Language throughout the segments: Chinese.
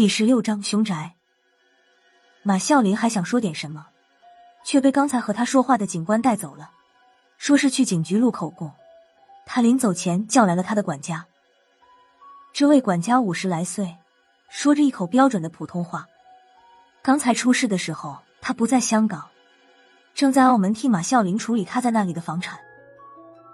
第十六章凶宅。马啸林还想说点什么，却被刚才和他说话的警官带走了，说是去警局录口供。他临走前叫来了他的管家。这位管家五十来岁，说着一口标准的普通话。刚才出事的时候，他不在香港，正在澳门替马啸林处理他在那里的房产。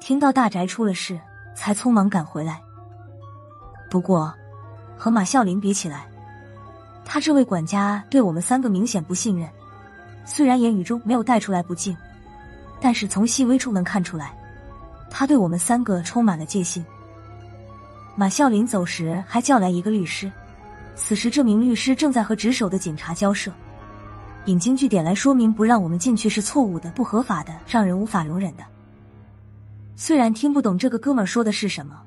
听到大宅出了事，才匆忙赶回来。不过，和马啸林比起来，他这位管家对我们三个明显不信任。虽然言语中没有带出来不敬，但是从细微处能看出来，他对我们三个充满了戒心。马啸林走时还叫来一个律师，此时这名律师正在和值守的警察交涉。引经据典来说明不让我们进去是错误的、不合法的、让人无法容忍的。虽然听不懂这个哥们说的是什么，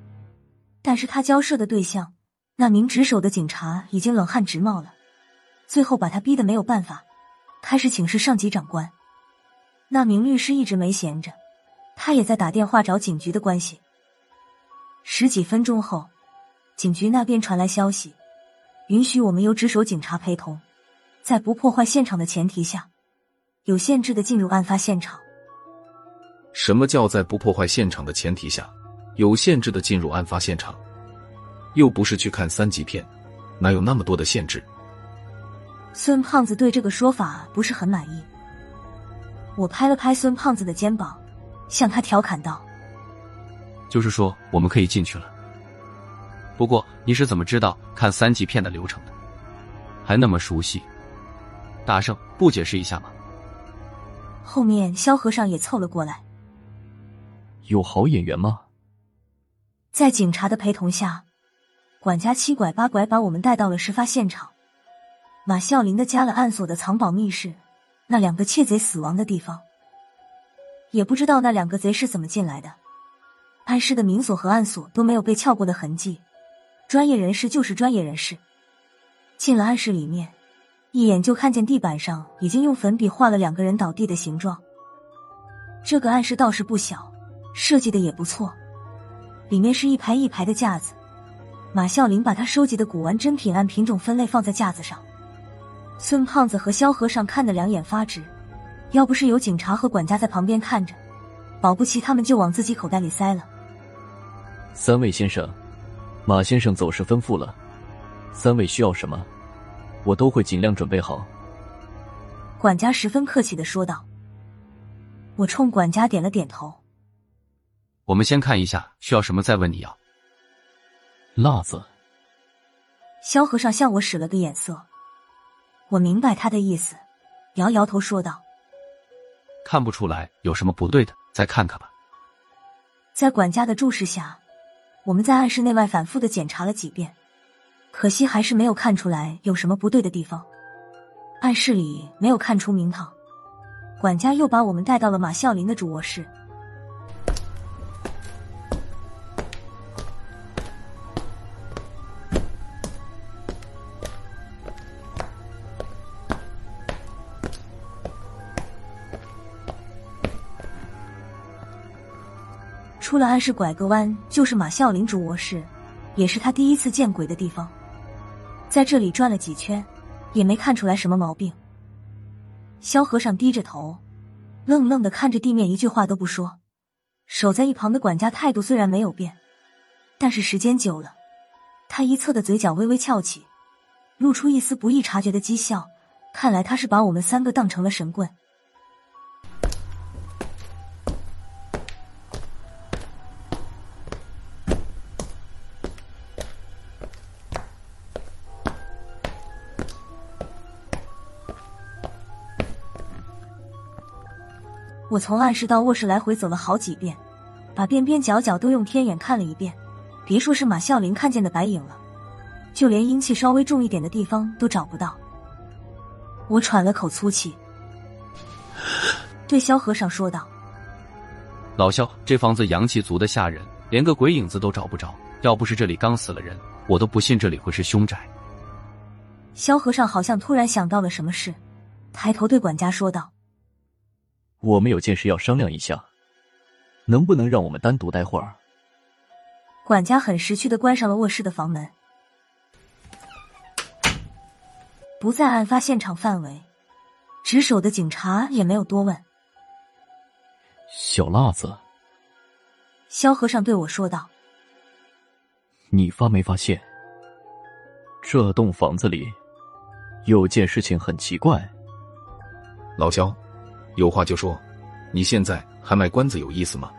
但是他交涉的对象。那名值守的警察已经冷汗直冒了，最后把他逼得没有办法，开始请示上级长官。那名律师一直没闲着，他也在打电话找警局的关系。十几分钟后，警局那边传来消息，允许我们由值守警察陪同，在不破坏现场的前提下，有限制的进入案发现场。什么叫在不破坏现场的前提下，有限制的进入案发现场？又不是去看三级片，哪有那么多的限制？孙胖子对这个说法不是很满意。我拍了拍孙胖子的肩膀，向他调侃道：“就是说我们可以进去了。不过你是怎么知道看三级片的流程的？还那么熟悉？大圣，不解释一下吗？”后面萧和尚也凑了过来：“有好演员吗？”在警察的陪同下。管家七拐八拐把我们带到了事发现场，马啸林的加了暗锁的藏宝密室，那两个窃贼死亡的地方，也不知道那两个贼是怎么进来的。暗室的明锁和暗锁都没有被撬过的痕迹，专业人士就是专业人士。进了暗室里面，一眼就看见地板上已经用粉笔画了两个人倒地的形状。这个暗室倒是不小，设计的也不错，里面是一排一排的架子。马啸林把他收集的古玩珍品按品种分类放在架子上，孙胖子和萧和尚看得两眼发直。要不是有警察和管家在旁边看着，保不齐他们就往自己口袋里塞了。三位先生，马先生走时吩咐了，三位需要什么，我都会尽量准备好。管家十分客气的说道。我冲管家点了点头。我们先看一下，需要什么再问你要。辣子，萧和尚向我使了个眼色，我明白他的意思，摇摇头说道：“看不出来有什么不对的，再看看吧。”在管家的注视下，我们在暗室内外反复的检查了几遍，可惜还是没有看出来有什么不对的地方。暗室里没有看出名堂，管家又把我们带到了马啸林的主卧室。出了暗室，拐个弯就是马啸林主卧室，也是他第一次见鬼的地方。在这里转了几圈，也没看出来什么毛病。萧和尚低着头，愣愣的看着地面，一句话都不说。守在一旁的管家态度虽然没有变，但是时间久了，他一侧的嘴角微微翘起，露出一丝不易察觉的讥笑。看来他是把我们三个当成了神棍。我从暗室到卧室来回走了好几遍，把边边角角都用天眼看了一遍。别说是马啸林看见的白影了，就连阴气稍微重一点的地方都找不到。我喘了口粗气，对萧和尚说道：“老萧，这房子阳气足的吓人，连个鬼影子都找不着。要不是这里刚死了人，我都不信这里会是凶宅。”萧和尚好像突然想到了什么事，抬头对管家说道。我们有件事要商量一下，能不能让我们单独待会儿？管家很识趣的关上了卧室的房门。不在案发现场范围，值守的警察也没有多问。小辣子，萧和尚对我说道：“你发没发现，这栋房子里有件事情很奇怪？”老萧，有话就说，你现在还卖关子有意思吗？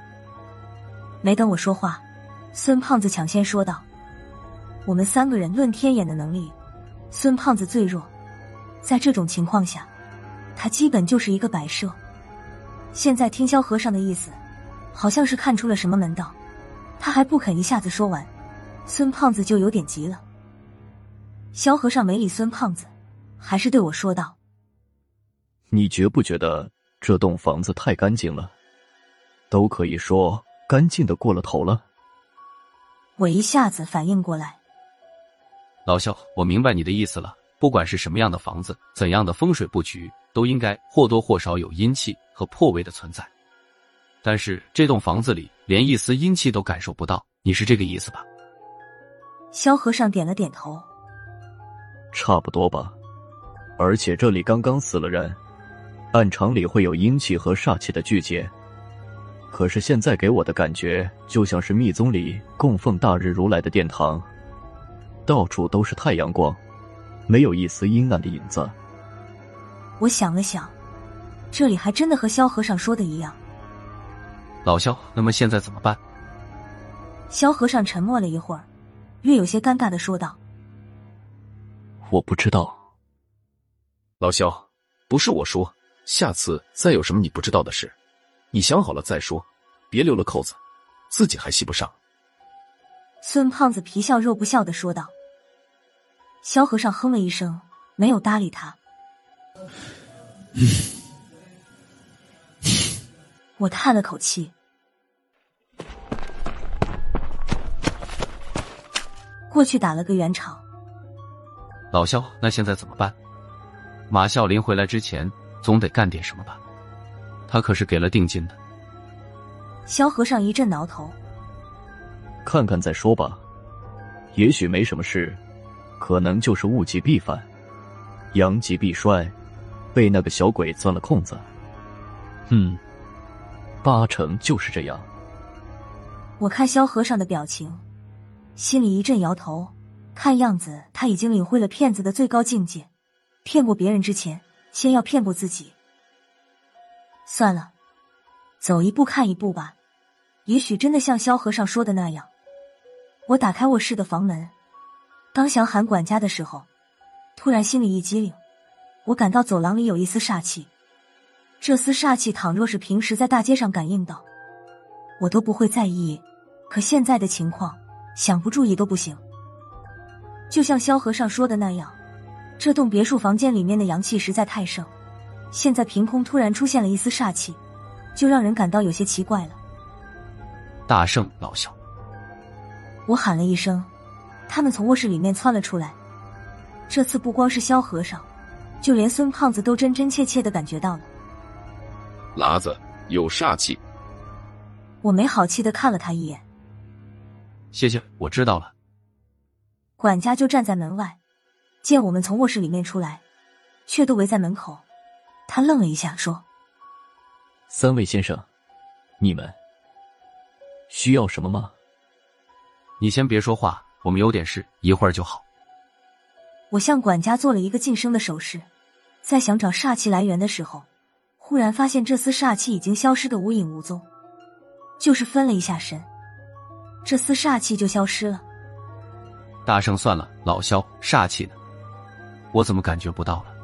没等我说话，孙胖子抢先说道：“我们三个人论天眼的能力，孙胖子最弱。在这种情况下，他基本就是一个摆设。现在听萧和尚的意思，好像是看出了什么门道，他还不肯一下子说完，孙胖子就有点急了。萧和尚没理孙胖子，还是对我说道：“你觉不觉得这栋房子太干净了？都可以说。”干净的过了头了，我一下子反应过来。老肖，我明白你的意思了。不管是什么样的房子，怎样的风水布局，都应该或多或少有阴气和破位的存在。但是这栋房子里连一丝阴气都感受不到，你是这个意思吧？萧和尚点了点头，差不多吧。而且这里刚刚死了人，按常理会有阴气和煞气的聚集。可是现在给我的感觉就像是密宗里供奉大日如来的殿堂，到处都是太阳光，没有一丝阴暗的影子。我想了想，这里还真的和萧和尚说的一样。老萧，那么现在怎么办？萧和尚沉默了一会儿，略有些尴尬的说道：“我不知道。”老萧，不是我说，下次再有什么你不知道的事。你想好了再说，别留了扣子，自己还系不上。孙胖子皮笑肉不笑的说道。萧和尚哼了一声，没有搭理他。我叹了口气，过去打了个圆场。老萧，那现在怎么办？马啸林回来之前，总得干点什么吧。他可是给了定金的。萧和尚一阵挠头，看看再说吧，也许没什么事，可能就是物极必反，阳极必衰，被那个小鬼钻了空子。嗯，八成就是这样。我看萧和尚的表情，心里一阵摇头，看样子他已经领会了骗子的最高境界，骗过别人之前，先要骗过自己。算了，走一步看一步吧。也许真的像萧和尚说的那样。我打开卧室的房门，刚想喊管家的时候，突然心里一激灵。我感到走廊里有一丝煞气。这丝煞气，倘若是平时在大街上感应到，我都不会在意。可现在的情况，想不注意都不行。就像萧和尚说的那样，这栋别墅房间里面的阳气实在太盛。现在凭空突然出现了一丝煞气，就让人感到有些奇怪了。大圣老小，我喊了一声，他们从卧室里面窜了出来。这次不光是萧和尚，就连孙胖子都真真切切的感觉到了。喇子有煞气。我没好气的看了他一眼。谢谢，我知道了。管家就站在门外，见我们从卧室里面出来，却都围在门口。他愣了一下，说：“三位先生，你们需要什么吗？你先别说话，我们有点事，一会儿就好。”我向管家做了一个噤声的手势，在想找煞气来源的时候，忽然发现这丝煞气已经消失的无影无踪，就是分了一下神，这丝煞气就消失了。大圣，算了，老萧，煞气呢？我怎么感觉不到了？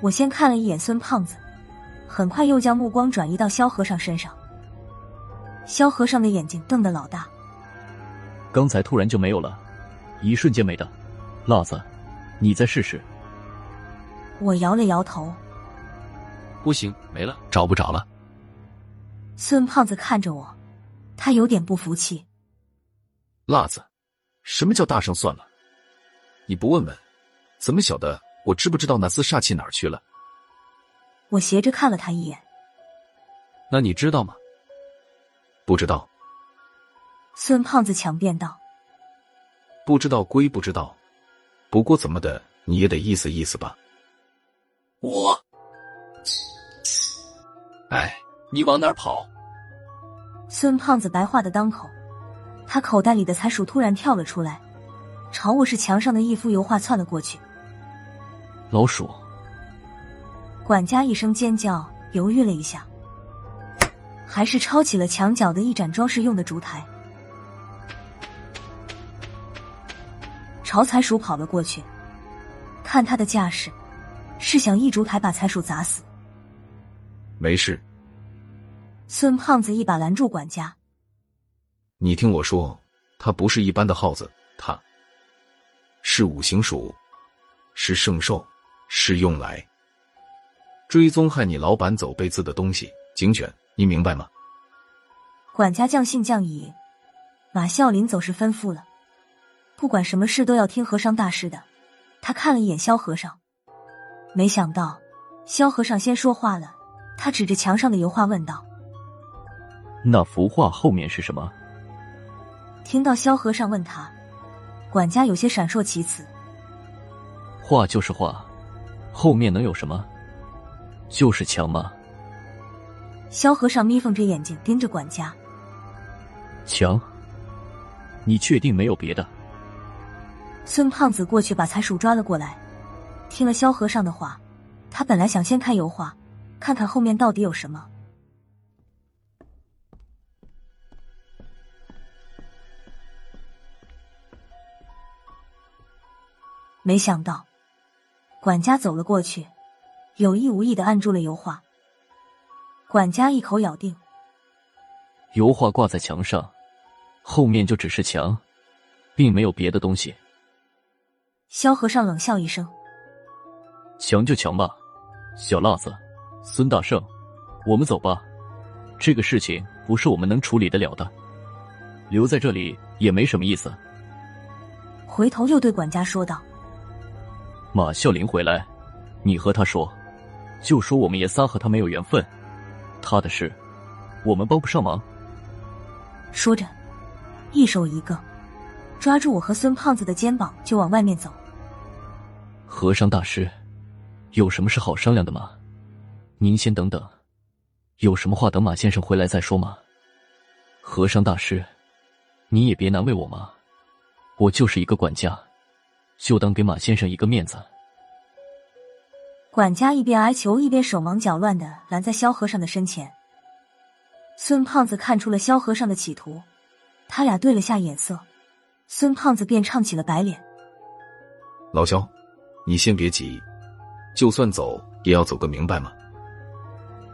我先看了一眼孙胖子，很快又将目光转移到萧和尚身上。萧和尚的眼睛瞪得老大，刚才突然就没有了，一瞬间没的。辣子，你再试试。我摇了摇头，不行，没了，找不着了。孙胖子看着我，他有点不服气。辣子，什么叫大声算了？你不问问，怎么晓得？我知不知道那丝煞气哪儿去了？我斜着看了他一眼。那你知道吗？不知道。孙胖子强辩道：“不知道归不知道，不过怎么的，你也得意思意思吧。我，哎，你往哪儿跑？孙胖子白话的当口，他口袋里的财鼠突然跳了出来，朝卧室墙上的一幅油画窜了过去。老鼠！管家一声尖叫，犹豫了一下，还是抄起了墙角的一盏装饰用的烛台。朝财鼠跑了过去，看他的架势，是想一烛台把财鼠砸死。没事，孙胖子一把拦住管家：“你听我说，他不是一般的耗子，他是五行鼠，是圣兽，是用来追踪害你老板走背字的东西。警犬，你明白吗？”管家将信将疑，马啸林走时吩咐了。不管什么事都要听和尚大师的。他看了一眼萧和尚，没想到萧和尚先说话了。他指着墙上的油画问道：“那幅画后面是什么？”听到萧和尚问他，管家有些闪烁其词：“画就是画，后面能有什么？就是墙吗？”萧和尚眯缝着眼睛盯着管家：“墙？你确定没有别的？”孙胖子过去把财鼠抓了过来，听了萧和尚的话，他本来想先看油画，看看后面到底有什么。没想到，管家走了过去，有意无意的按住了油画。管家一口咬定，油画挂在墙上，后面就只是墙，并没有别的东西。萧和尚冷笑一声：“强就强吧，小辣子，孙大圣，我们走吧。这个事情不是我们能处理得了的，留在这里也没什么意思。”回头又对管家说道：“马啸林回来，你和他说，就说我们爷仨和他没有缘分，他的事我们帮不上忙。”说着，一手一个抓住我和孙胖子的肩膀，就往外面走。和尚大师，有什么事好商量的吗？您先等等，有什么话等马先生回来再说嘛？和尚大师，你也别难为我嘛，我就是一个管家，就当给马先生一个面子。管家一边哀求，一边手忙脚乱的拦在萧和尚的身前。孙胖子看出了萧和尚的企图，他俩对了下眼色，孙胖子便唱起了白脸：“老萧。”你先别急，就算走也要走个明白嘛。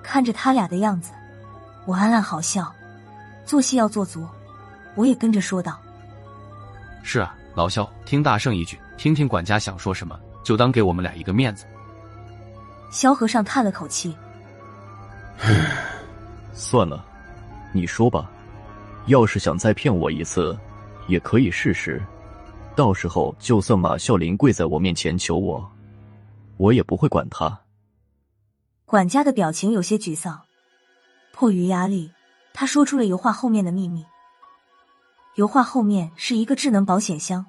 看着他俩的样子，我暗暗好笑。做戏要做足，我也跟着说道：“是啊，老肖，听大圣一句，听听管家想说什么，就当给我们俩一个面子。”萧和尚叹了口气：“算了，你说吧。要是想再骗我一次，也可以试试。”到时候，就算马啸林跪在我面前求我，我也不会管他。管家的表情有些沮丧，迫于压力，他说出了油画后面的秘密。油画后面是一个智能保险箱，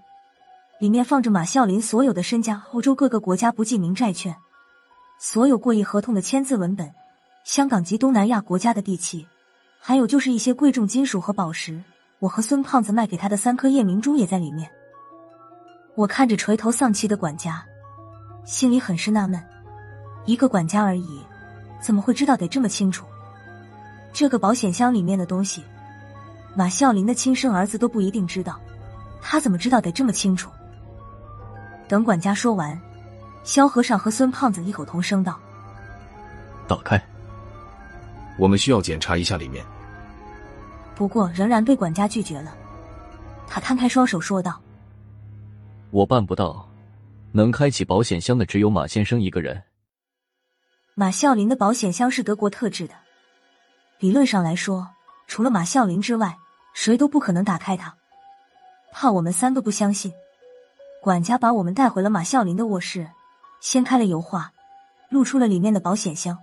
里面放着马啸林所有的身家、欧洲各个国家不记名债券、所有过亿合同的签字文本、香港及东南亚国家的地契，还有就是一些贵重金属和宝石。我和孙胖子卖给他的三颗夜明珠也在里面。我看着垂头丧气的管家，心里很是纳闷：一个管家而已，怎么会知道得这么清楚？这个保险箱里面的东西，马啸林的亲生儿子都不一定知道，他怎么知道得这么清楚？等管家说完，萧和尚和孙胖子异口同声道：“打开，我们需要检查一下里面。”不过仍然被管家拒绝了。他摊开双手说道。我办不到，能开启保险箱的只有马先生一个人。马啸林的保险箱是德国特制的，理论上来说，除了马啸林之外，谁都不可能打开它。怕我们三个不相信，管家把我们带回了马啸林的卧室，掀开了油画，露出了里面的保险箱。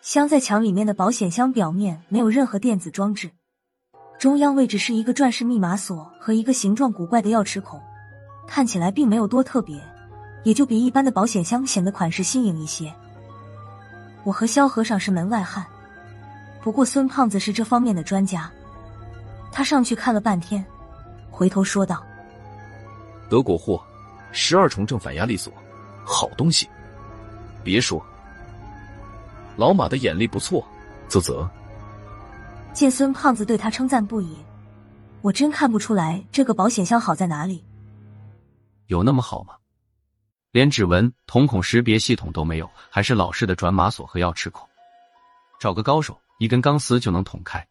镶在墙里面的保险箱表面没有任何电子装置，中央位置是一个转式密码锁和一个形状古怪的钥匙孔。看起来并没有多特别，也就比一般的保险箱显得款式新颖一些。我和萧和尚是门外汉，不过孙胖子是这方面的专家。他上去看了半天，回头说道：“德国货，十二重正反压力锁，好东西。别说，老马的眼力不错。”啧啧。见孙胖子对他称赞不已，我真看不出来这个保险箱好在哪里。有那么好吗？连指纹、瞳孔识别系统都没有，还是老式的转码锁和钥匙孔。找个高手，一根钢丝就能捅开。